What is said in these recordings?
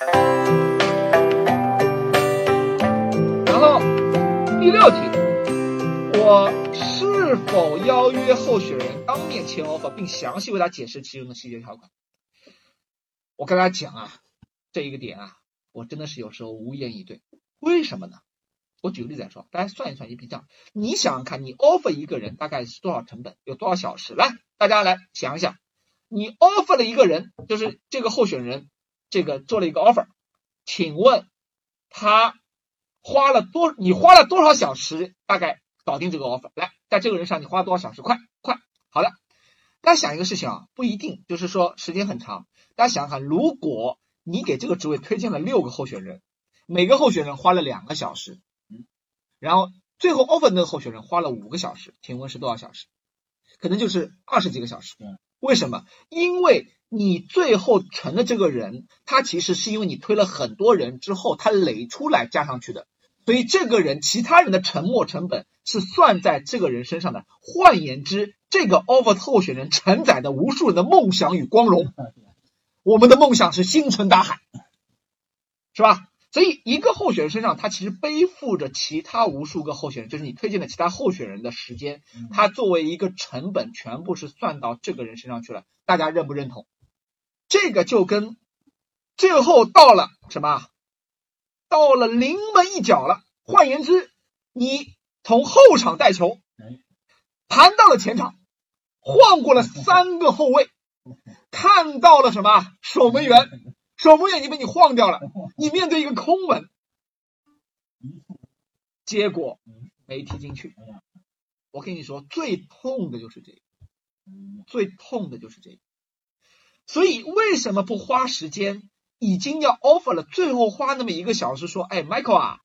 然后第六题，我是否邀约候选人当面签 offer，并详细为他解释其中的细节条款？我跟大家讲啊，这一个点啊，我真的是有时候无言以对。为什么呢？我举个例子来说，大家算一算一笔账，你想想看，你 offer 一个人大概是多少成本，有多少小时？来，大家来想一想，你 offer 了一个人，就是这个候选人，这个做了一个 offer，请问他花了多？你花了多少小时？大概搞定这个 offer？来，在这个人上你花了多少小时？快快，好的。大家想一个事情啊，不一定，就是说时间很长。大家想想看，如果你给这个职位推荐了六个候选人，每个候选人花了两个小时。然后最后 offer 那个候选人花了五个小时，请问是多少小时？可能就是二十几个小时。为什么？因为你最后成的这个人，他其实是因为你推了很多人之后，他垒出来加上去的，所以这个人其他人的沉没成本是算在这个人身上的。换言之，这个 offer 候选人承载的无数人的梦想与光荣。我们的梦想是星辰大海，是吧？所以，一个候选人身上，他其实背负着其他无数个候选人，就是你推荐的其他候选人的时间，他作为一个成本，全部是算到这个人身上去了。大家认不认同？这个就跟最后到了什么？到了临门一脚了。换言之，你从后场带球，盘到了前场，晃过了三个后卫，看到了什么？守门员。守门员已经被你晃掉了，你面对一个空门，结果没踢进去。我跟你说，最痛的就是这个，最痛的就是这个。所以为什么不花时间？已经要 offer 了，最后花那么一个小时说，哎，Michael 啊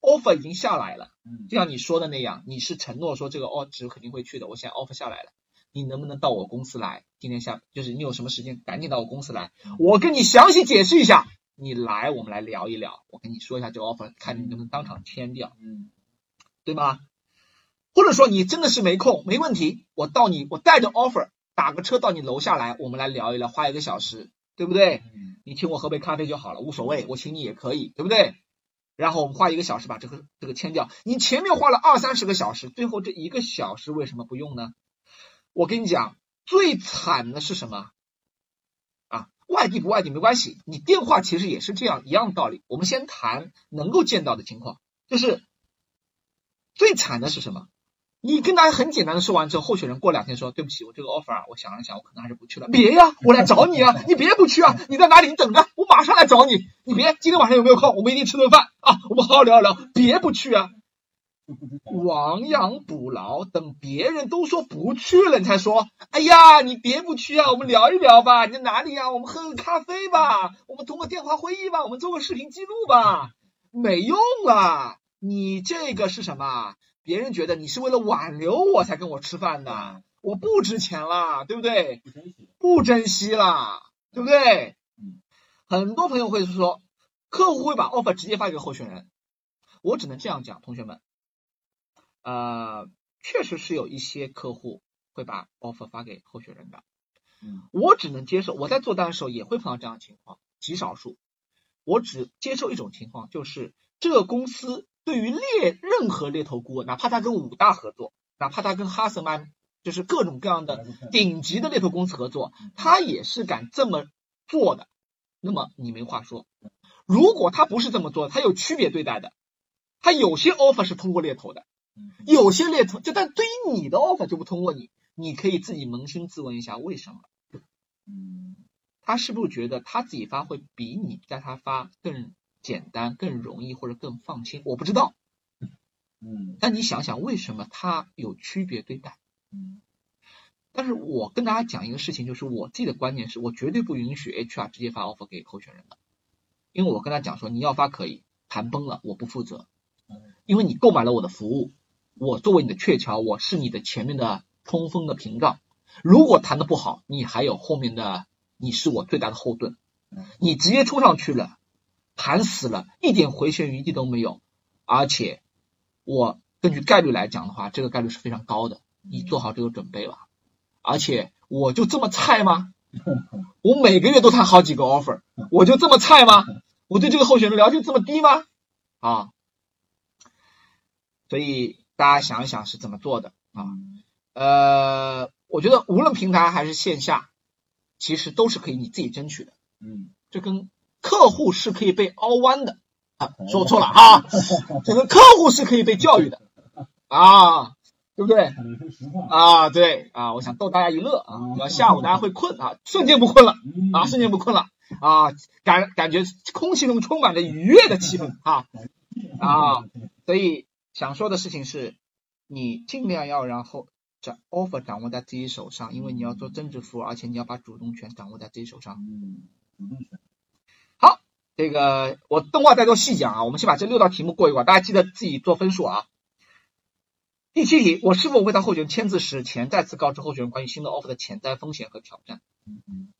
，offer 已经下来了，就像你说的那样，你是承诺说这个哦，值肯定会去的，我现在 offer 下来了。你能不能到我公司来？今天下就是你有什么时间，赶紧到我公司来，我跟你详细解释一下。你来，我们来聊一聊。我跟你说一下这个 offer，看你能不能当场签掉，嗯，对吗？或者说你真的是没空，没问题，我到你，我带着 offer 打个车到你楼下来，我们来聊一聊，花一个小时，对不对？你请我喝杯咖啡就好了，无所谓，我请你也可以，对不对？然后我们花一个小时把这个这个签掉。你前面花了二三十个小时，最后这一个小时为什么不用呢？我跟你讲，最惨的是什么？啊，外地不外地没关系，你电话其实也是这样一样道理。我们先谈能够见到的情况，就是最惨的是什么？你跟大家很简单的说完之后，候选人过两天说对不起，我这个 offer 啊，我想了想，我可能还是不去了。别呀，我来找你啊，你别不去啊，你在哪里？你等着，我马上来找你。你别，今天晚上有没有空？我们一起吃顿饭啊，我们好好聊一聊。别不去啊。亡羊补牢，等别人都说不去了，你才说。哎呀，你别不去啊，我们聊一聊吧。你在哪里呀？我们喝个咖啡吧。我们通过电话会议吧。我们做个视频记录吧。没用啊，你这个是什么？别人觉得你是为了挽留我才跟我吃饭的，我不值钱啦，对不对？不珍惜，不珍惜了，对不对？很多朋友会说，客户会把 offer 直接发给候选人。我只能这样讲，同学们。呃，确实是有一些客户会把 offer 发给候选人的，嗯，我只能接受。我在做单的时候也会碰到这样的情况，极少数。我只接受一种情况，就是这个公司对于猎任何猎头顾问，哪怕他跟五大合作，哪怕他跟哈森曼，就是各种各样的顶级的猎头公司合作，他也是敢这么做的。那么你没话说。如果他不是这么做，他有区别对待的，他有些 offer 是通过猎头的。有些猎头就但对于你的 offer 就不通过你，你可以自己扪心自问一下为什么？嗯，他是不是觉得他自己发会比你在他发更简单、更容易或者更放心？我不知道。嗯，但你想想为什么他有区别对待？嗯，但是我跟大家讲一个事情，就是我自己的观念是我绝对不允许 HR 直接发 offer 给候选人的，因为我跟他讲说你要发可以，谈崩了我不负责，因为你购买了我的服务。我作为你的鹊桥，我是你的前面的冲锋的屏障。如果谈的不好，你还有后面的，你是我最大的后盾。你直接冲上去了，谈死了，一点回旋余地都没有。而且，我根据概率来讲的话，这个概率是非常高的。你做好这个准备吧。而且，我就这么菜吗？我每个月都谈好几个 offer，我就这么菜吗？我对这个候选人了解这么低吗？啊，所以大家想一想是怎么做的啊？呃，我觉得无论平台还是线下，其实都是可以你自己争取的。嗯，这跟客户是可以被凹弯的啊，说错了啊，这个客户是可以被教育的 啊，对不对？啊，对啊，我想逗大家一乐啊，要下午大家会困啊，瞬间不困了啊，瞬间不困了啊，感感觉空气中充满着愉悦的气氛啊 啊，所以想说的事情是，你尽量要然后掌 offer 掌握在自己手上，因为你要做增值服务，而且你要把主动权掌握在自己手上。嗯，主动权。好，这个我动画再做细讲啊，我们先把这六道题目过一过，大家记得自己做分数啊。第七题，我是否会在候选人签字时前再次告知候选人关于新的 offer 的潜在风险和挑战？嗯嗯，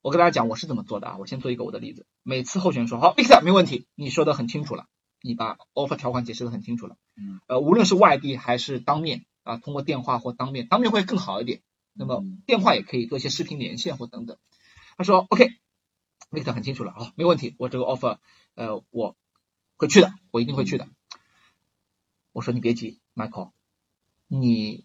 我跟大家讲我是怎么做的啊，我先做一个我的例子。每次候选人说好，Victor 没问题，你说的很清楚了，你把 offer 条款解释的很清楚了。嗯，呃，无论是外地还是当面啊，通过电话或当面，当面会更好一点。那么电话也可以做一些视频连线或等等。他说 OK，Victor 很清楚了啊，没问题，我这个 offer 呃我会去的，我一定会去的。我说你别急，Michael，你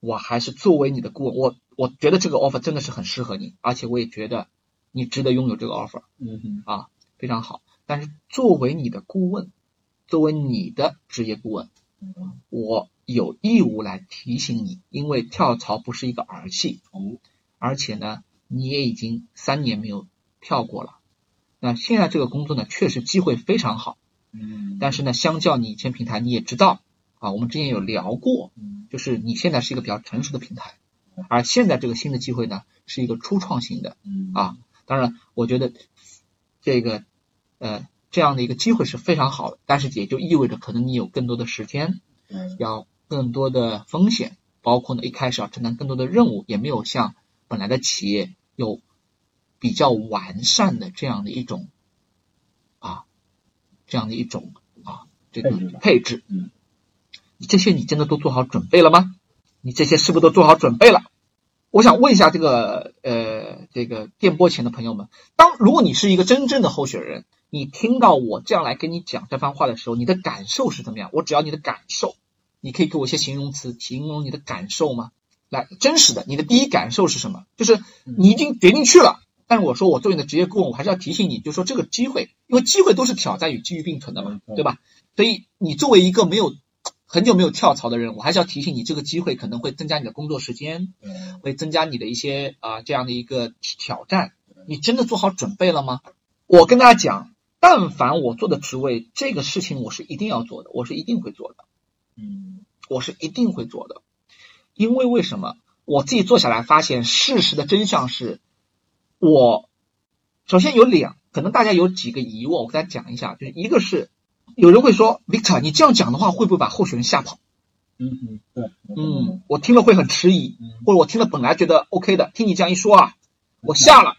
我还是作为你的顾问，我我觉得这个 offer 真的是很适合你，而且我也觉得你值得拥有这个 offer 嗯哼，啊，非常好。但是作为你的顾问，作为你的职业顾问，嗯我有义务来提醒你，因为跳槽不是一个儿戏，哦，而且呢，你也已经三年没有跳过了。那现在这个工作呢，确实机会非常好，嗯，但是呢，相较你以前平台，你也知道啊，我们之前有聊过，嗯就是你现在是一个比较成熟的平台，而现在这个新的机会呢，是一个初创型的嗯啊。当然，我觉得这个呃这样的一个机会是非常好的，但是也就意味着可能你有更多的时间，嗯，要更多的风险，包括呢一开始要承担更多的任务，也没有像本来的企业有比较完善的这样的一种啊这样的一种啊这个配置吧配置。嗯，这些你真的都做好准备了吗？你这些是不是都做好准备了？我想问一下这个呃这个电波前的朋友们，当如果你是一个真正的候选人，你听到我这样来跟你讲这番话的时候，你的感受是怎么样？我只要你的感受，你可以给我一些形容词形容你的感受吗？来，真实的，你的第一感受是什么？就是你已经决定去了，但是我说我作为你的职业顾问，我还是要提醒你，就是说这个机会，因为机会都是挑战与机遇并存的嘛，对吧？所以你作为一个没有很久没有跳槽的人，我还是要提醒你，这个机会可能会增加你的工作时间，会增加你的一些啊、这样的一个挑战。你真的做好准备了吗？我跟大家讲，但凡我做的职位，这个事情我是一定要做的，我是一定会做的，嗯我是一定会做的。因为为什么？我自己做下来发现，事实的真相是，我首先有两，可能大家有几个疑问，我跟大家讲一下，就是一个是有人会说，Victor，你这样讲的话，会不会把候选人吓跑？嗯嗯，对，嗯，我听了会很迟疑，嗯，或者我听了本来觉得 OK 的，听你这样一说啊，我吓了。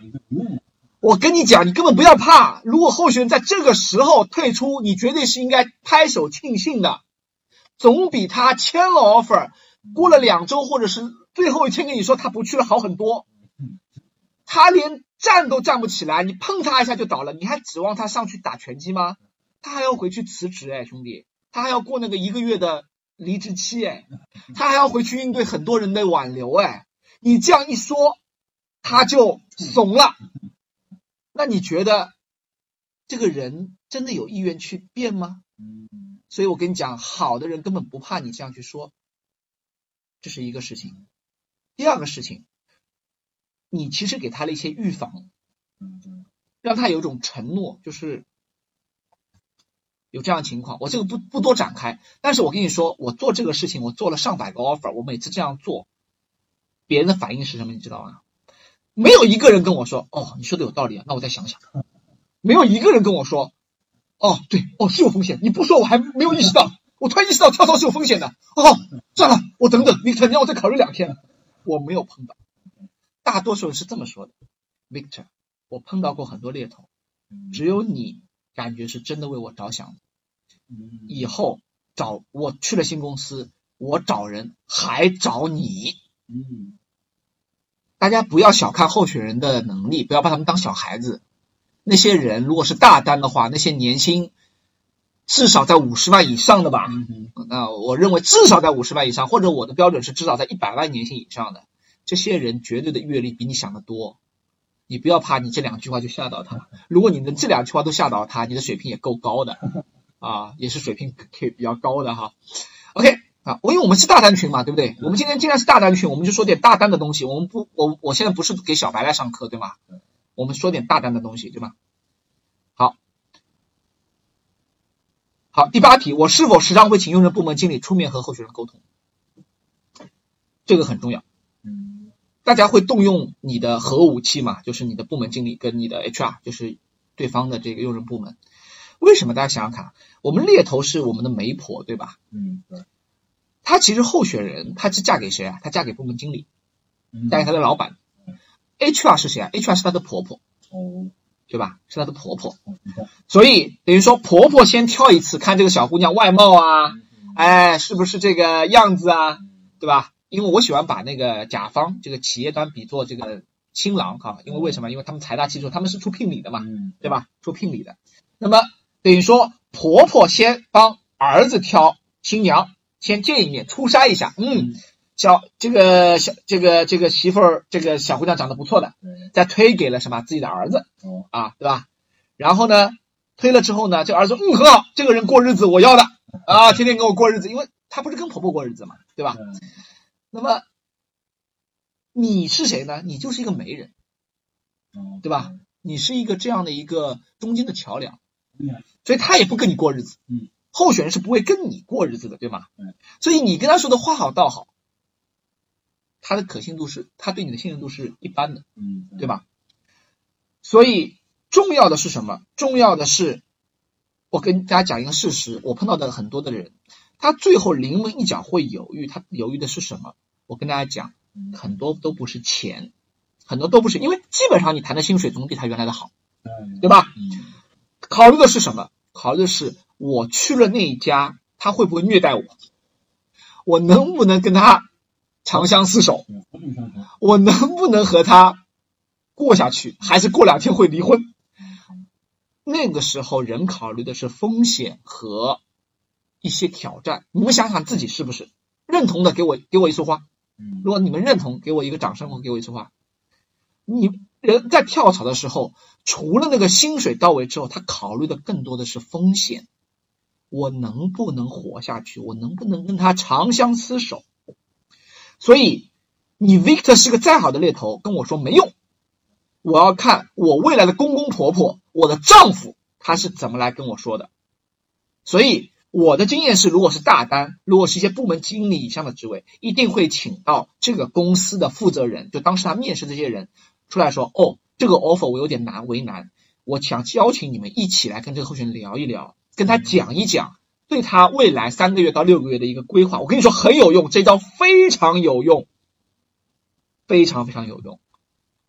我跟你讲，你根本不要怕。如果候选人在这个时候退出，你绝对是应该拍手庆幸的，总比他签了 offer，过了两周或者是最后一天跟你说他不去了好很多。他连站都站不起来，你碰他一下就倒了，你还指望他上去打拳击吗？他还要回去辞职哎，兄弟，他还要过那个一个月的离职期哎，他还要回去应对很多人的挽留哎。你这样一说，他就怂了。那你觉得这个人真的有意愿去变吗？嗯所以我跟你讲，好的人根本不怕你这样去说，这是一个事情。第二个事情，你其实给他了一些预防，让他有一种承诺，就是有这样情况。我这个不不多展开，但是我跟你说，我做这个事情，我做了上百个 offer，我每次这样做，别人的反应是什么？你知道吗？没有一个人跟我说，哦，你说的有道理啊，那我再想想。没有一个人跟我说，哦，对，哦是有风险，你不说我还没有意识到，我突然意识到跳槽是有风险的。哦，算了，我等等，Victor，你让我再考虑两天。我没有碰到，大多数人是这么说的，Victor，我碰到过很多猎头，只有你感觉是真的为我着想的。以后找我去了新公司，我找人还找你。嗯大家不要小看候选人的能力，不要把他们当小孩子。那些人如果是大单的话，那些年薪至少在五十万以上的吧？嗯，那我认为至少在五十万以上，或者我的标准是至少在一百万年薪以上的，这些人绝对的阅历比你想的多。你不要怕，你这两句话就吓到他。如果你的这两句话都吓到他，你的水平也够高的啊，也是水平可以比较高的哈。OK 啊，我因为我们是大单群嘛，对不对？我们今天既然是大单群，我们就说点大单的东西。我们不，我我现在不是给小白来上课，对吗？我们说点大单的东西，对吧？好，好，第八题，我是否时常会请用人部门经理出面和候选人沟通？这个很重要。嗯大家会动用你的核武器嘛？就是你的部门经理跟你的 HR，就是对方的这个用人部门。为什么？大家想想看，我们猎头是我们的媒婆，对吧？嗯对，她其实候选人，她是嫁给谁啊？她嫁给部门经理，嗯嫁给她的老板。HR 是谁啊？HR 是她的婆婆，哦，对吧？是她的婆婆。所以等于说，婆婆先挑一次，看这个小姑娘外貌啊，哎，是不是这个样子啊，对吧？因为我喜欢把那个甲方这个企业端比作这个新郎哈，因为为什么？因为他们财大气粗，他们是出聘礼的嘛，嗯对吧？出聘礼的。那么等于说，婆婆先帮儿子挑新娘，先见一面，初杀一下，嗯，小这个小这个这个媳妇儿，这个小姑娘长得不错的，再推给了什么？自己的儿子哦，啊，对吧？然后呢，推了之后呢，这个儿子说嗯很好，这个人过日子我要的。啊，天天跟我过日子，因为他不是跟婆婆过日子嘛，对吧？嗯？那么你是谁呢？你就是一个媒人，哦。对吧？你是一个这样的一个中间的桥梁，嗯。所以他也不跟你过日子，嗯，候选人是不会跟你过日子的，对吗？嗯，所以你跟他说的话好道好，他的可信度是，他对你的信任度是一般的，嗯对？吧？所以重要的是什么？重要的是，我跟大家讲一个事实，我碰到的很多的人，他最后临门一脚会犹豫，他犹豫的是什么？我跟大家讲，很多都不是钱，很多都不是，因为基本上你谈的薪水总比他原来的好，嗯对吧？嗯考虑的是什么？考虑的是我去了那一家，他会不会虐待我？我能不能跟他长相厮守？我能不能和他过下去？还是过两天会离婚？那个时候人考虑的是风险和一些挑战。你们想想自己是不是认同的？给我给我一束花。嗯如果你们认同，给我一个掌声或给我一束花。你人在跳槽的时候，除了那个薪水到位之后，他考虑的更多的是风险。我能不能活下去？我能不能跟他长相厮守？所以，你 Victor 是个再好的猎头，跟我说没用。我要看我未来的公公婆婆，我的丈夫他是怎么来跟我说的。所以我的经验是，如果是大单，如果是一些部门经理以上的职位，一定会请到这个公司的负责人，就当时他面试这些人出来说，哦，这个 offer 我有点难为难，我想邀请你们一起来跟这个候选人聊一聊，跟他讲一讲对他未来三个月到六个月的一个规划。我跟你说很有用，这招非常有用，非常非常有用。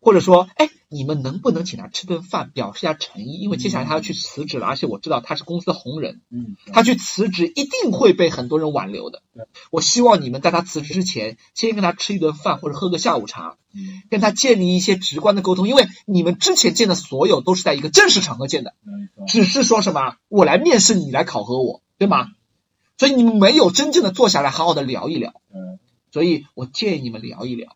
或者说，哎，你们能不能请他吃顿饭，表示一下诚意？因为接下来他要去辞职了，而且我知道他是公司的红人，嗯，他去辞职一定会被很多人挽留的。我希望你们在他辞职之前，先跟他吃一顿饭或者喝个下午茶，嗯跟他建立一些直观的沟通，因为你们之前见的所有都是在一个正式场合见的，只是说什么我来面试你来考核我，对吗？所以你们没有真正的坐下来好好的聊一聊，嗯所以我建议你们聊一聊。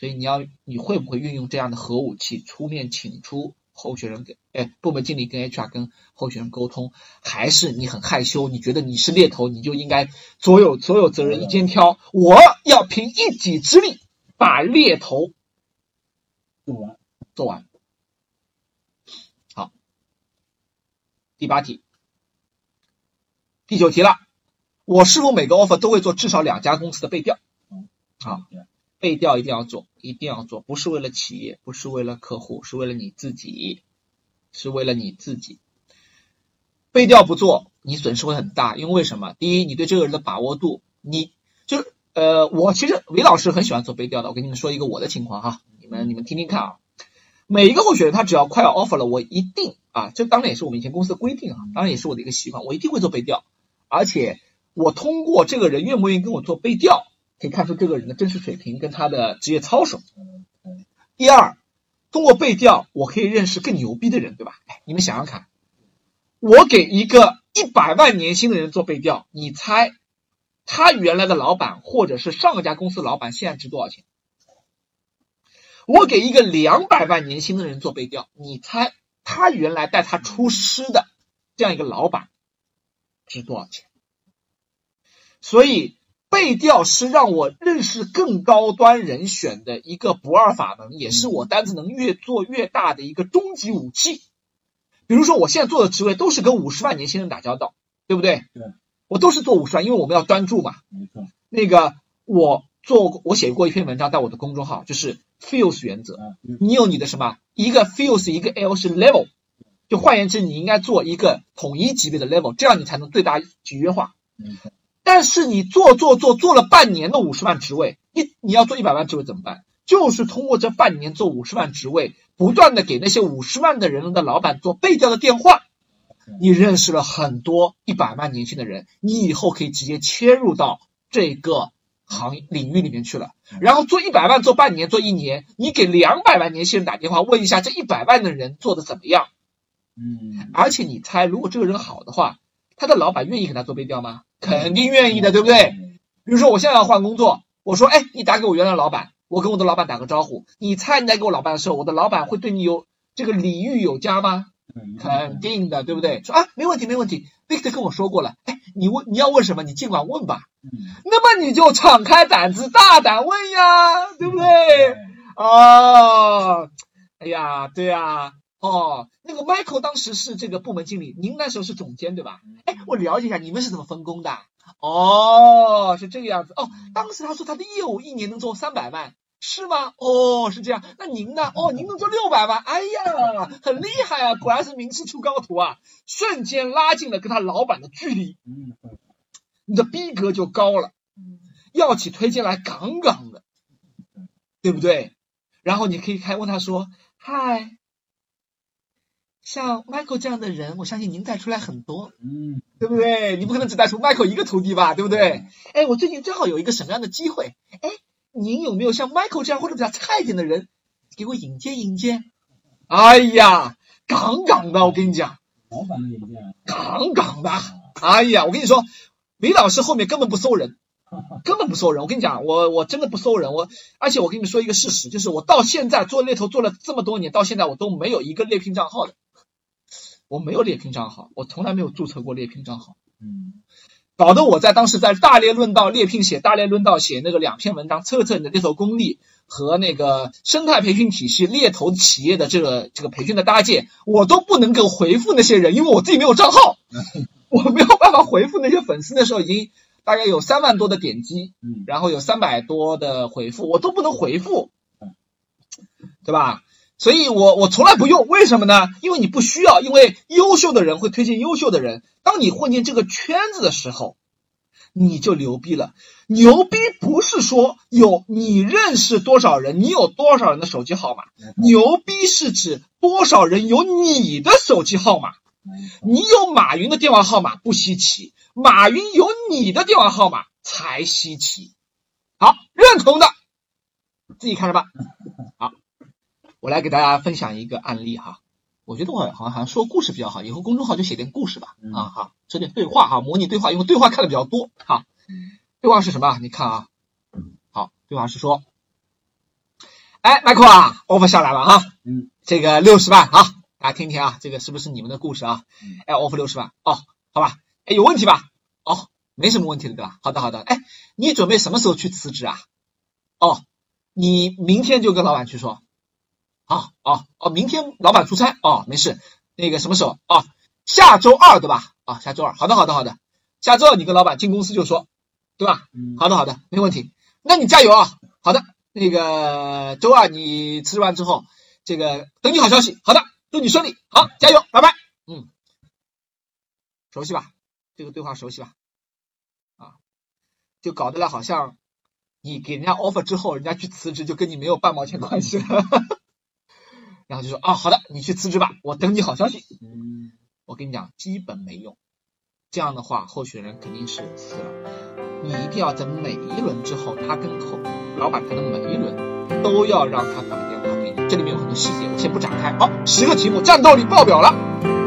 所以你要你会不会运用这样的核武器出面请出候选人给哎部门经理跟 HR 跟候选人沟通，还是你很害羞？你觉得你是猎头，你就应该所有所有责任一肩挑？我要凭一己之力把猎头做完，做完。好，第八题，第九题了，我是否每个 offer 都会做至少两家公司的背调？好，背调一定要做，一定要做，不是为了企业，不是为了客户，是为了你自己，是为了你自己。背调不做，你损失会很大，因为为什么？第一，你对这个人的把握度，你就是呃，我其实韦老师很喜欢做背调的。我跟你们说一个我的情况哈，你们你们听听看啊。每一个候选人他只要快要 offer 了，我一定啊，这当然也是我们以前公司的规定啊，当然也是我的一个习惯，我一定会做背调，而且我通过这个人愿不愿意跟我做背调，可以看出这个人的真实水平跟他的职业操守。第二，通过背调，我可以认识更牛逼的人，对吧？哎，你们想想看，我给一个一百万年薪的人做背调，你猜他原来的老板或者是上一家公司老板现在值多少钱？我给一个两百万年薪的人做背调，你猜他原来带他出师的这样一个老板值多少钱？所以背调是让我认识更高端人选的一个不二法门，也是我单子能越做越大的一个终极武器。比如说，我现在做的职位都是跟五十万年轻人打交道，对不对？对。我都是做五十万，因为我们要专注嘛。没错。那个我做过，我写过一篇文章，在我的公众号，就是 feels 原则。嗯你有你的什么？一个 feels，一个 L 是 level。就换言之，你应该做一个统一级别的 level，这样你才能最大集约化。但是你做做做做了半年的五十万职位，你你要做一百万职位怎么办？就是通过这半年做五十万职位，不断的给那些五十万的人的老板做背调的电话，你认识了很多一百万年薪的人，你以后可以直接切入到这个行业领域里面去了。然后做一百万做半年做一年，你给两百万年薪人打电话问一下这一百万的人做的怎么样？嗯。而且你猜，如果这个人好的话，他的老板愿意给他做背调吗？肯定愿意的，对不对？比如说我现在要换工作，我说，哎，你打给我原来老板，我跟我的老板打个招呼。你猜你在给我老板的时候，我的老板会对你有这个礼遇有加吗？嗯肯定的，对不对？说啊，没问题，没问题。Victor 跟我说过了，哎，你问你要问什么，你尽管问吧。嗯。那么你就敞开胆子，大胆问呀，对不对？哦，哎呀，对呀，哦，那个 Michael 当时是这个部门经理，您那时候是总监对吧？哎，我了解一下你们是怎么分工的。哦，是这个样子。哦，当时他说他的业务一年能做三百万，是吗？哦，是这样。那您呢？哦，您能做六百万？哎呀，很厉害啊！果然是名师出高徒啊！瞬间拉近了跟他老板的距离，嗯。你的逼格就高了，要起推荐来杠杠的，对不对？然后你可以开问他说：“嗨，像 Michael 这样的人，我相信您带出来很多，嗯。对不对？你不可能只带出 Michael 一个徒弟吧，对不对？哎，我最近正好有一个什么样的机会？哎，您有没有像 Michael 这样或者比较差一点的人，给我引荐引荐？哎呀，杠杠的，我跟你讲，老板的引荐。杠杠的。哎呀，我跟你说，李老师后面根本不搜人，根本不搜人。我跟你讲，我我真的不搜人。我而且我跟你们说一个事实，就是我到现在做猎头做了这么多年，到现在我都没有一个猎聘账号的。我没有猎聘账号，我从来没有注册过猎聘账号。嗯。搞得我在当时在大猎论道猎聘写大猎论道写那个两篇文章，测测你的猎头功力和那个生态培训体系猎头企业的这个这个培训的搭建，我都不能够回复那些人，因为我自己没有账号。我没有办法回复那些粉丝，那时候已经大概有三万多的点击，嗯，然后有三百多的回复，我都不能回复，对吧？所以我我从来不用，为什么呢？因为你不需要，因为优秀的人会推荐优秀的人。当你混进这个圈子的时候，你就牛逼了。牛逼不是说有你认识多少人，你有多少人的手机号码，牛逼是指多少人有你的手机号码。你有马云的电话号码不稀奇，马云有你的电话号码才稀奇。好，认同的自己看着办。好，我来给大家分享一个案例哈。我觉得我好像好像说故事比较好，以后公众号就写点故事吧。啊哈，说点对话哈，模拟对话，因为对话看的比较多哈。对话是什么？你看啊，好，对话是说，哎，Michael 啊，offer 下来了哈，嗯，这个六十万啊。大家听听啊，这个是不是你们的故事啊？嗯哎，offer 六十万哦，好吧，哎，有问题吧？哦，没什么问题的对吧？好的好的，哎，你准备什么时候去辞职啊？哦，你明天就跟老板去说。好哦哦，明天老板出差哦，没事，那个什么时候啊？下周二对吧？啊、下周二，好的好的好的，下周二你跟老板进公司就说，对吧？嗯，好的好的，没问题。那你加油啊！好的，那个周二你辞职完之后，这个等你好消息。好的，祝你顺利，好，加油，拜拜。嗯，熟悉吧？这个对话熟悉吧？啊，就搞得了好像你给人家 offer 之后，人家去辞职就跟你没有半毛钱关系了。然后就说啊，好的，你去辞职吧，我等你好消息。嗯，我跟你讲，基本没用。这样的话，候选人肯定是死了。你一定要在每一轮之后，他跟后老板谈的每一轮，都要让他打电话给你。这里面有很多细节，我先不展开。好，十个题目，战斗力爆表了。